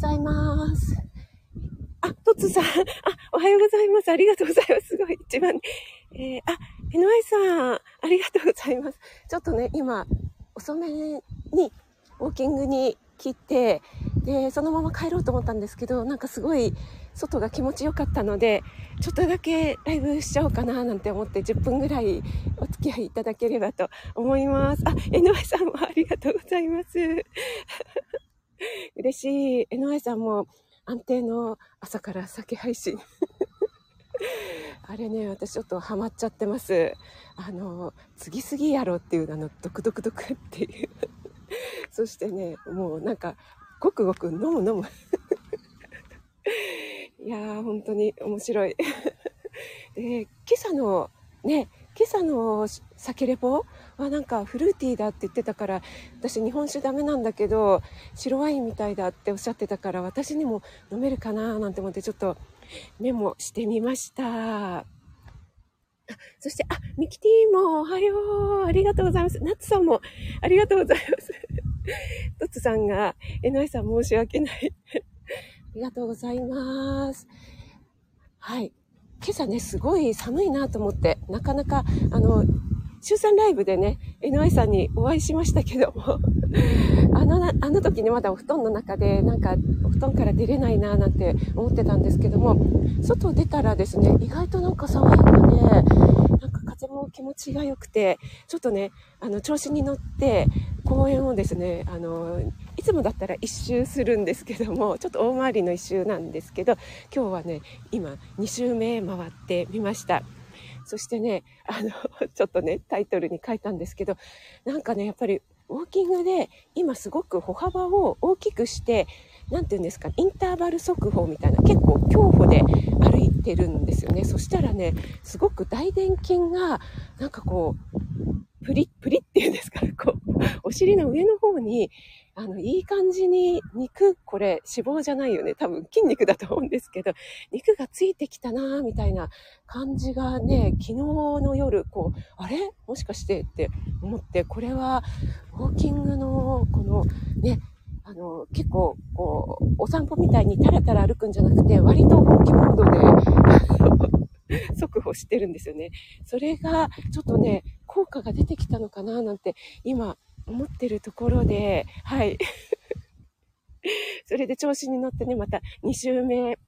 ざいます。あ、トツさん。あ、おはようございます。ありがとうございます。すごい、一番。えー、あ、井上さん。ありがとうございます。ちょっとね、今、遅めにウォーキングに来て、で、そのまま帰ろうと思ったんですけど、なんかすごい外が気持ちよかったので、ちょっとだけライブしちゃおうかななんて思って10分ぐらいお付き合いいただければと思います。あ、江上さんもありがとうございます。嬉しい。江上さんも安定の朝から酒配信。あれね、私ちょっとハマっちゃってます。あの、次々やろうっていうあの、ドクドクドクっていう。そしてね、もうなんか、ごくごく飲む飲む。いやー、本当に面白い。で、今朝のね、今朝の酒レポはなんかフルーティーだって言ってたから、私日本酒ダメなんだけど、白ワインみたいだっておっしゃってたから、私にも飲めるかななんて思ってちょっとメモしてみました。そして、あ、ミキティもおはよう。ありがとうございます。ナッツさんもありがとうございます。トツさんが、えのいさん申し訳ない。ありがとうございます。はい。今朝ね、すごい寒いなと思って、なかなか、あの、週3ライブでね、NI さんにお会いしましたけども、あの、あの時にまだお布団の中で、なんか、お布団から出れないななんて思ってたんですけども、外出たらですね、意外となんか爽やかで、なんか風も気持ちが良くて、ちょっとね、あの、調子に乗って、公園をですね、あの、いつもだったら一周するんですけども、ちょっと大回りの一周なんですけど、今日はね、今、2周目回ってみました。そしてね、あの、ちょっとね、タイトルに書いたんですけど、なんかね、やっぱり、ウォーキングで今すごく歩幅を大きくして、何て言うんですか、インターバル速報みたいな、結構競歩で歩いてるんですよね。そしたらね、すごく大臀筋が、なんかこう、プリップリっていうんですか、こう、お尻の上の方に、あの、いい感じに肉、これ脂肪じゃないよね。多分筋肉だと思うんですけど、肉がついてきたなみたいな感じがね、昨日の夜、こう、あれ？もしかしてって思って、これは、ウォーキングの、このね、あの、結構、こう、お散歩みたいにタラタラ歩くんじゃなくて、割と本気モードで 速歩してるんですよね。それが、ちょっとね、効果が出てきたのかななんて、今、思ってるところで、はい。それで調子に乗ってね、また2周目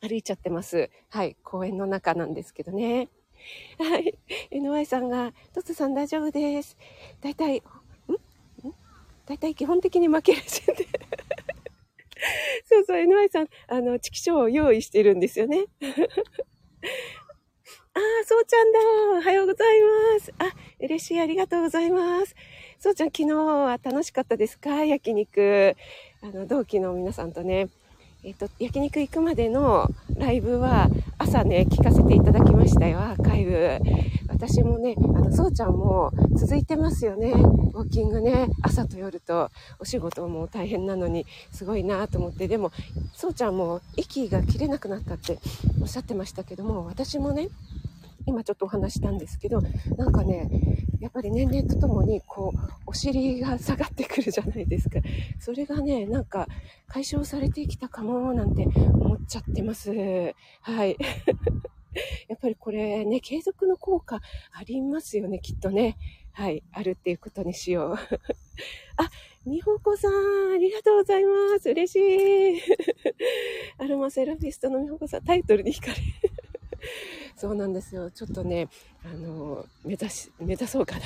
歩いちゃってます。はい。公園の中なんですけどね。はい。NY さんが、トツさん大丈夫です。だいたい大体基本的に負けるしでそうそう、NY さん、あの、チキショーを用意してるんですよね。ああ、そうちゃんだ。おはようございます。あ、嬉しい。ありがとうございます。そうちゃん、昨日は楽しかったですか？焼肉。あの、同期の皆さんとね。えっ、と、焼肉行くまでのライブは朝ね、聞かせていただきましたよ、アーカイブ。私もね、あの、そうちゃんも続いてますよね。ウォーキングね、朝と夜とお仕事も大変なのに、すごいなと思って、でも、そうちゃんも息が切れなくなったっておっしゃってましたけども、私もね、今ちょっとお話したんですけど、なんかね、やっぱり年齢とともに、こう、お尻が下がってくるじゃないですか。それがね、なんか解消されてきたかも、なんて思っちゃってます。はい。やっぱりこれね、継続の効果ありますよね、きっとね。はい、あるっていうことにしよう。あ、みほこさん、ありがとうございます。嬉しい。アロマセラピストのみほこさん、タイトルに惹かれ そうなんですよ。ちょっとね、あの、目指し、目指そうかな。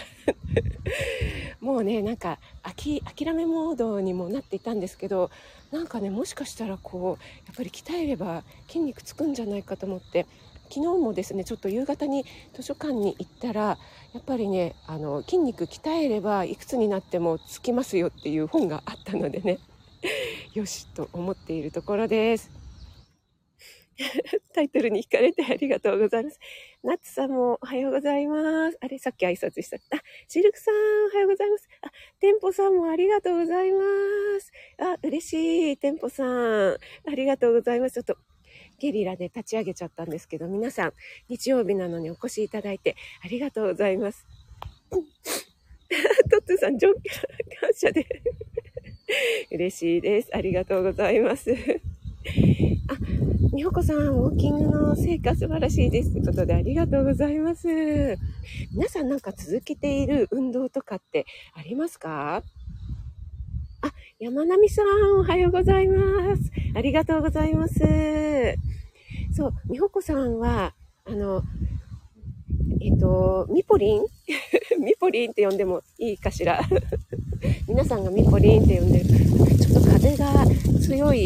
もうね、なんか、諦めモードにもなっていたんですけど、なんかね、もしかしたらこう、やっぱり鍛えれば筋肉つくんじゃないかと思って、昨日もですねちょっと夕方に図書館に行ったらやっぱりねあの筋肉鍛えればいくつになってもつきますよっていう本があったのでね よしと思っているところです。タイトルに惹かれてありがとうございます。ナッツさんもおはようございます。あれ、さっき挨拶した。あ、シルクさんおはようございます。あ、テンポさんもありがとうございます。あ、嬉しい。テンポさん。ありがとうございます。ちょっとゲリラで立ち上げちゃったんですけど、皆さん、日曜日なのにお越しいただいてありがとうございます。トッツさん、上感謝で嬉しいです。ありがとうございます。あ、みほこさん、ウォーキングの成果素晴らしいです。ということで、ありがとうございます。皆さんなんか続けている運動とかってありますか？あ、山並さん、おはようございます。ありがとうございます。そう、みほこさんは、あの、えっ、と、ミポリン？ミポリンって呼んでもいいかしら？皆さんがミポリンって呼んでる。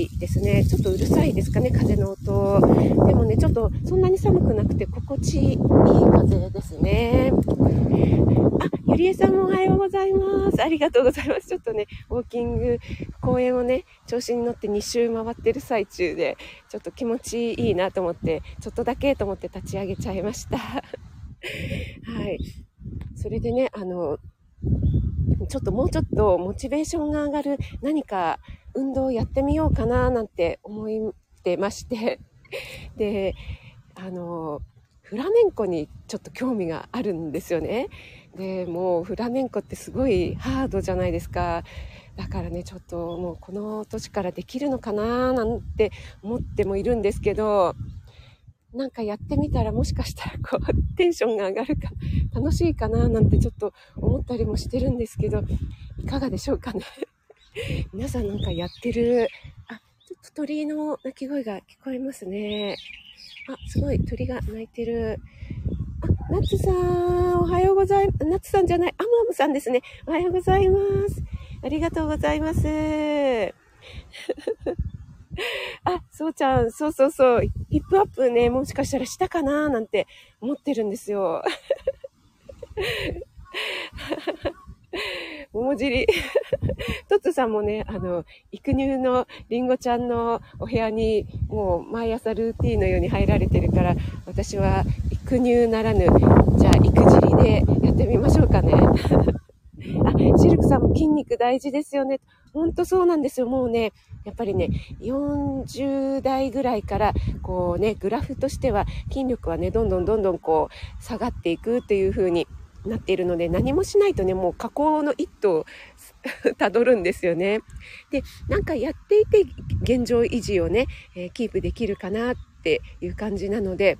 ちょっと風が強いですね。ちょっとうるさいですかね、風の音。でもね、ちょっとそんなに寒くなくて心地いい風ですね。あ、ゆりえさんもおはようございます。ありがとうございます。ちょっとね、ウォーキング、公園をね、調子に乗って2周回ってる最中で、ちょっと気持ちいいなと思って、ちょっとだけと思って立ち上げちゃいました。はい。それでね、あの、ちょっともうちょっとモチベーションが上がる何か運動をやってみようかななんて思ってまして、で、あの、フラメンコにちょっと興味があるんですよね。で、もうフラメンコってすごいハードじゃないですか。だからね、ちょっともうこの年からできるのかななんて思ってもいるんですけど、なんかやってみたらもしかしたらこう テンションが上がるか楽しいかななんてちょっと思ったりもしてるんですけどいかがでしょうかね 皆さんなんかやってる。あちょっと鳥の鳴き声が聞こえますね。あすごい鳥が鳴いてる。あナッツさんおはようございます。ナッツさんじゃないアムアムさんですね。おはようございます。ありがとうございます。あ、そうちゃん、そうそうそう、ヒップアップね、もしかしたらしたかななんて思ってるんですよ。桃尻。トッツさんもね、あの、育乳のりんごちゃんのお部屋にもう毎朝ルーティンのように入られてるから、私は育乳ならぬ、じゃあ育尻でやってみましょうかね。あ、シルクさんも筋肉大事ですよね。ほんとそうなんですよ。もうね、やっぱりね、40代ぐらいから、こうね、グラフとしては筋力はね、どんどんどんどんこう、下がっていくっていう風になっているので、何もしないとね、もう下降の一途を たどるんですよね。で、なんかやっていて現状維持をね、えー、キープできるかなっていう感じなので、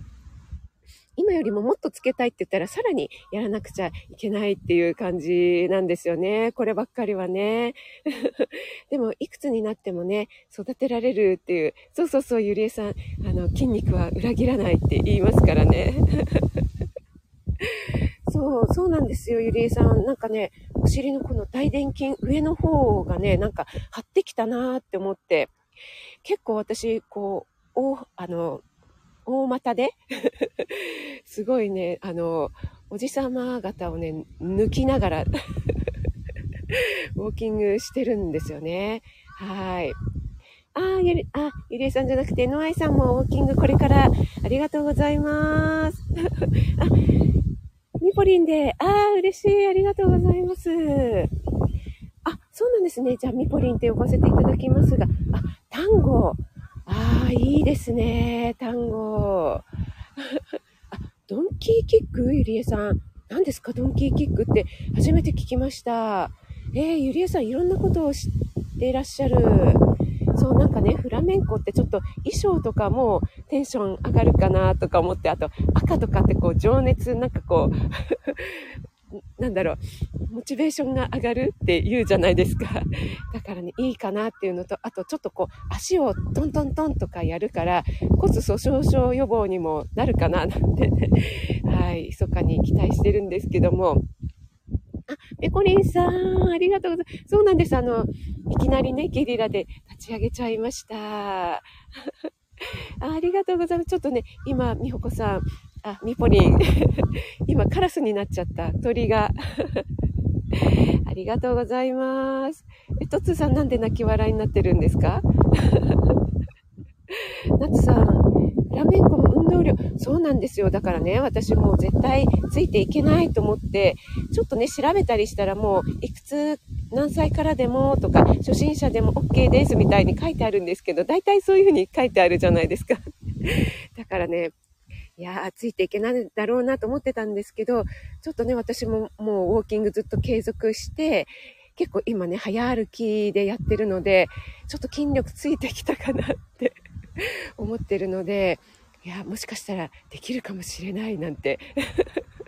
今よりももっとつけたいって言ったらさらにやらなくちゃいけないっていう感じなんですよね。こればっかりはね。でも、いくつになってもね、育てられるっていう、そうそうそう、ゆりえさん、あの、筋肉は裏切らないって言いますからね。そう、そうなんですよ、ゆりえさん。なんかね、お尻のこの大臀筋、上の方がね、なんか張ってきたなーって思って、結構私、こう、お、あの、大股で、すごいね、あの、おじさま方をね、抜きながら ウォーキングしてるんですよね。はい。あゆり、あ、ゆりえさんじゃなくて、ノアイさんもウォーキングこれからありがとうございます。あ、ポリンで、ああ、嬉しい、ありがとうございます。あ、そうなんですね。じゃあ、ミポリンって呼ばせていただきますが、あ、単語。ああ、いいですね、単語。あ、ドンキーキックゆりえさん。何ですか、ドンキーキックって初めて聞きました。えー、ゆりえさん、いろんなことを知っていらっしゃる。う、なんかね、フラメンコってちょっと衣装とかもテンション上がるかなとか思って、あと赤とかってこう情熱、なんかこう なんだろう、モチベーションが上がるって言うじゃないですか。だからね、いいかなっていうのと、あとちょっとこう、足をトントントンとかやるから、骨粗鬆症予防にもなるかな、なんてね、はい、密かに期待してるんですけども、あ、ペコリンさん、ありがとうございます。そうなんです。あの、いきなりね、ゲリラでち上げちゃいました。あありがとうございます。ちょっとね、今、みほこさん、あ、ミポリン。今、カラスになっちゃった。鳥が。ありがとうございます。え、トツさんなんで泣き笑いになってるんですか？ナツさん、フラメンコも運動量、そうなんですよ。だからね、私もう絶対ついていけないと思って、ちょっとね、調べたりしたらもう、いくつ、何歳からでもとか、初心者でも OK ですみたいに書いてあるんですけど、大体そういうふうに書いてあるじゃないですか。だからね、いやー、ついていけないだろうなと思ってたんですけど、ちょっとね、私ももうウォーキングずっと継続して、結構今ね、早歩きでやってるので、ちょっと筋力ついてきたかなって 思ってるので、いや、もしかしたらできるかもしれないなんて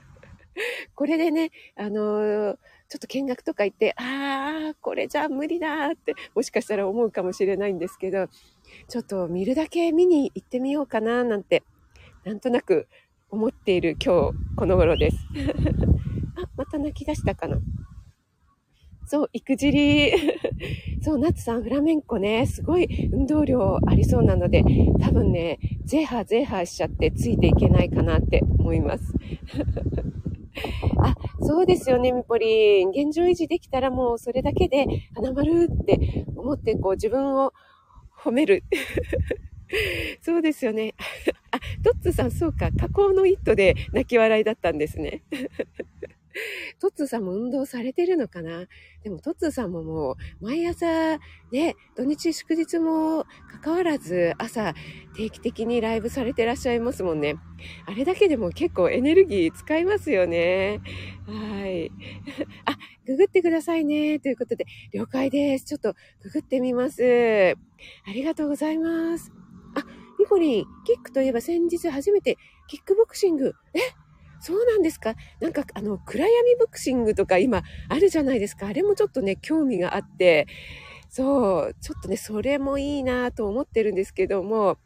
これでね、あのー、ちょっと見学とか行って、ああ、これじゃ無理だって、もしかしたら思うかもしれないんですけど、ちょっと見るだけ見に行ってみようかななんて、なんとなく思っている今日この頃です。あ、また泣き出したかな。そう、育尻。そう、夏さん、フラメンコね、すごい運動量ありそうなので、多分ね、ゼーハーゼーハーしちゃってついていけないかなって思います。あ、そうですよね、みぽりん。現状維持できたらもうそれだけで花丸って思ってこう自分を褒める。そうですよね。あ、トッツさん、そうか、加工の一途で泣き笑いだったんですね。トッツーさんも運動されてるのかな？でもトッツーさんももう毎朝ね、土日祝日も関わらず朝定期的にライブされてらっしゃいますもんね。あれだけでも結構エネルギー使いますよね。はい。あ、ググってくださいね。ということで、了解です。ちょっとググってみます。ありがとうございます。あ、ニコリン、キックといえば先日初めてキックボクシング。え？そうなんですか？なんか、あの、暗闇ボクシングとか今あるじゃないですか。あれもちょっとね、興味があって、そう、ちょっとね、それもいいなと思ってるんですけども、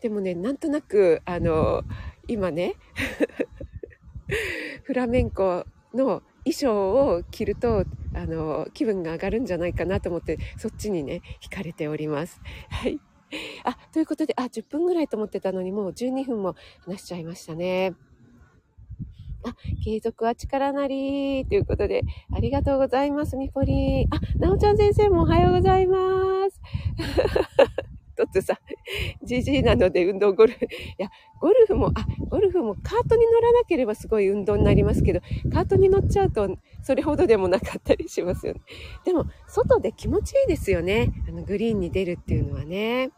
でもね、なんとなく、あの、今ね、フラメンコの衣装を着ると、あの、気分が上がるんじゃないかなと思って、そっちにね、惹かれております。はい。あ、ということで、あ、10分ぐらいと思ってたのに、もう12分も話しちゃいましたね。あ、継続は力なりということで、ありがとうございます、みぽりん。あ、なおちゃん先生もおはようございます。トッツさん、GG なので運動ゴルフ。いや、ゴルフも、あ、ゴルフもカートに乗らなければすごい運動になりますけど、カートに乗っちゃうとそれほどでもなかったりしますよね。でも、外で気持ちいいですよね。あの、グリーンに出るっていうのはね。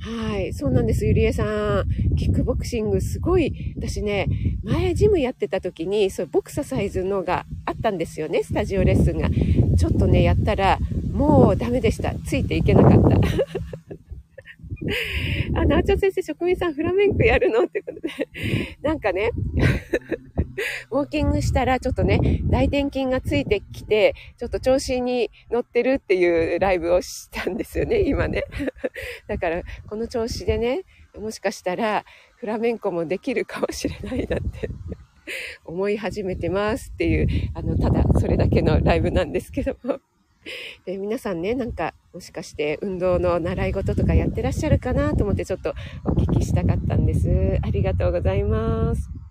はい。そうなんです、ゆりえさん。キックボクシングすごい、私ね、前ジムやってた時に、そう、ボクササイズのがあったんですよね、スタジオレッスンが。ちょっとね、やったら、もうダメでした。ついていけなかった。あ、なおちゃん先生、職人さんフラメンコやるの？ってことで。なんかね、ウォーキングしたらちょっとね、大転筋がついてきて、ちょっと調子に乗ってるっていうライブをしたんですよね、今ね。だから、この調子でね、もしかしたらフラメンコもできるかもしれないなって 思い始めてますっていう、あの、ただそれだけのライブなんですけども。で皆さんね、なんか、もしかして運動の習い事とかやってらっしゃるかなと思ってちょっとお聞きしたかったんです。ありがとうございます。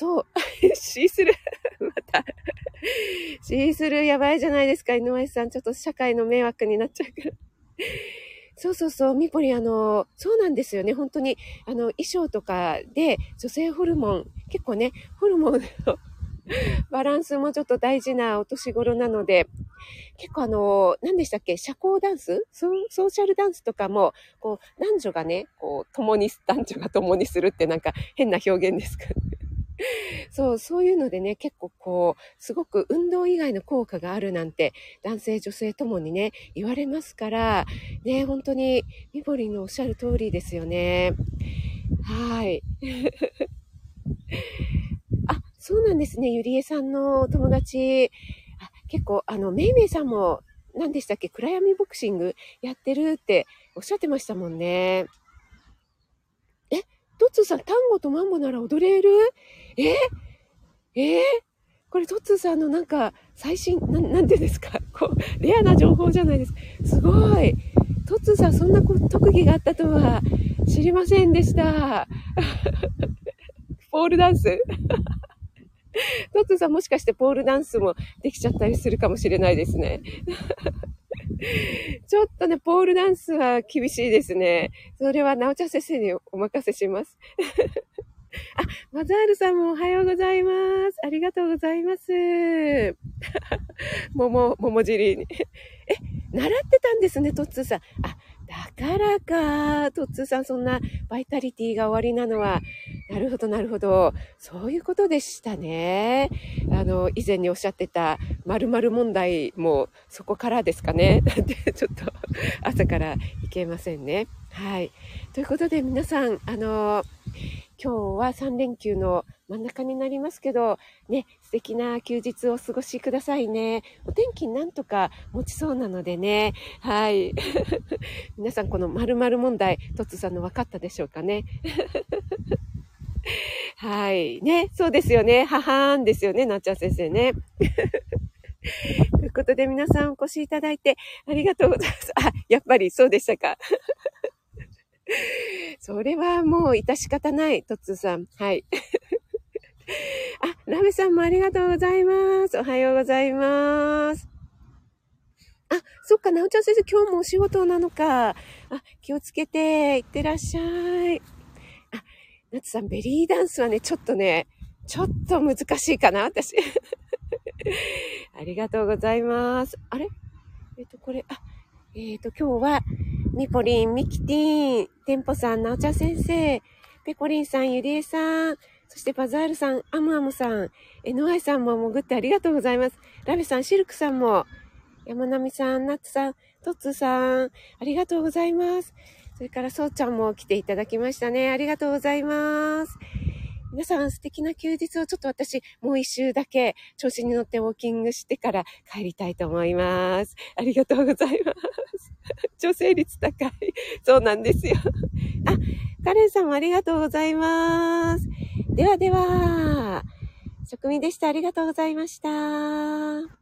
そう。シースルー また。シースルーやばいじゃないですか、井上さん。ちょっと社会の迷惑になっちゃうから。そうそうそう、ミポリ、あの、そうなんですよね。本当に、あの、衣装とかで女性ホルモン、結構ね、ホルモンの バランスもちょっと大事なお年頃なので、結構あの、何でしたっけ？社交ダンス？ソーシャルダンスとかも、こう、男女がね、こう、共に、男女が共にするってなんか変な表現ですか。そう、そういうのでね、結構こう、すごく運動以外の効果があるなんて、男性、女性ともにね、言われますから、ね、本当に、みぼりんのおっしゃる通りですよね。はい。あ、そうなんですね。ゆりえさんの友達。あ結構、あの、めいめいさんも、何でしたっけ暗闇ボクシングやってるっておっしゃってましたもんね。え、トッツーさん、単語とマンボなら踊れる？え？え？これトッツーさんのなんか最新、ななんてですか？こう、レアな情報じゃないですか。すごい。トッツーさんそんな特技があったとは知りませんでした。ポールダンストッツーさんもしかしてポールダンスもできちゃったりするかもしれないですね。ちょっとね、ポールダンスは厳しいですね。それは、なおちゃん先生にお任せします。あ、マザールさんもおはようございます。ありがとうございます。桃、桃尻に。え、習ってたんですね、トッツーさん。あ、だからか、トッツーさんそんなバイタリティが終わりなのは。なるほど、なるほど。そういうことでしたね。あの、以前におっしゃってた〇〇問題もそこからですかね。なんてちょっと朝からいけませんね。はい。ということで皆さん、あの、今日は3連休の真ん中になりますけど、ね、素敵な休日をお過ごしくださいね。お天気なんとか持ちそうなのでね。はい。皆さんこの〇〇問題、トッツさんの分かったでしょうかね。はい。ね、そうですよね。ははーんですよね、なっちゃん先生ね。ということで皆さんお越しいただいてありがとうございます。あ、やっぱりそうでしたか。それはもう致し方ない、トッツーさん。はい。あ、ラメさんもありがとうございます。おはようございます。あ、そっか、なおちゃん先生、今日もお仕事なのか。あ、気をつけて、いってらっしゃい。あ、ナツさん、ベリーダンスはね、ちょっとね、ちょっと難しいかな、私。ありがとうございます。あれ？えっ、と、これ、あ、えっ、ー、と、今日は、ミポリン、ミキティン、テンポさん、なおちゃん先生、ペコリンさん、ゆりえさん、そしてバザールさん、アムアムさん、エノアイさんも潜ってありがとうございます。ラベさん、シルクさんも、山並さん、ナッツさん、トッツーさん、ありがとうございます。それから、そうちゃんも来ていただきましたね。ありがとうございます。皆さん素敵な休日をちょっと私もう一周だけ調子に乗ってウォーキングしてから帰りたいと思います。ありがとうございます。女性率高い。そうなんですよ。あ、カレンさんもありがとうございます。ではでは、職味でした。ありがとうございました。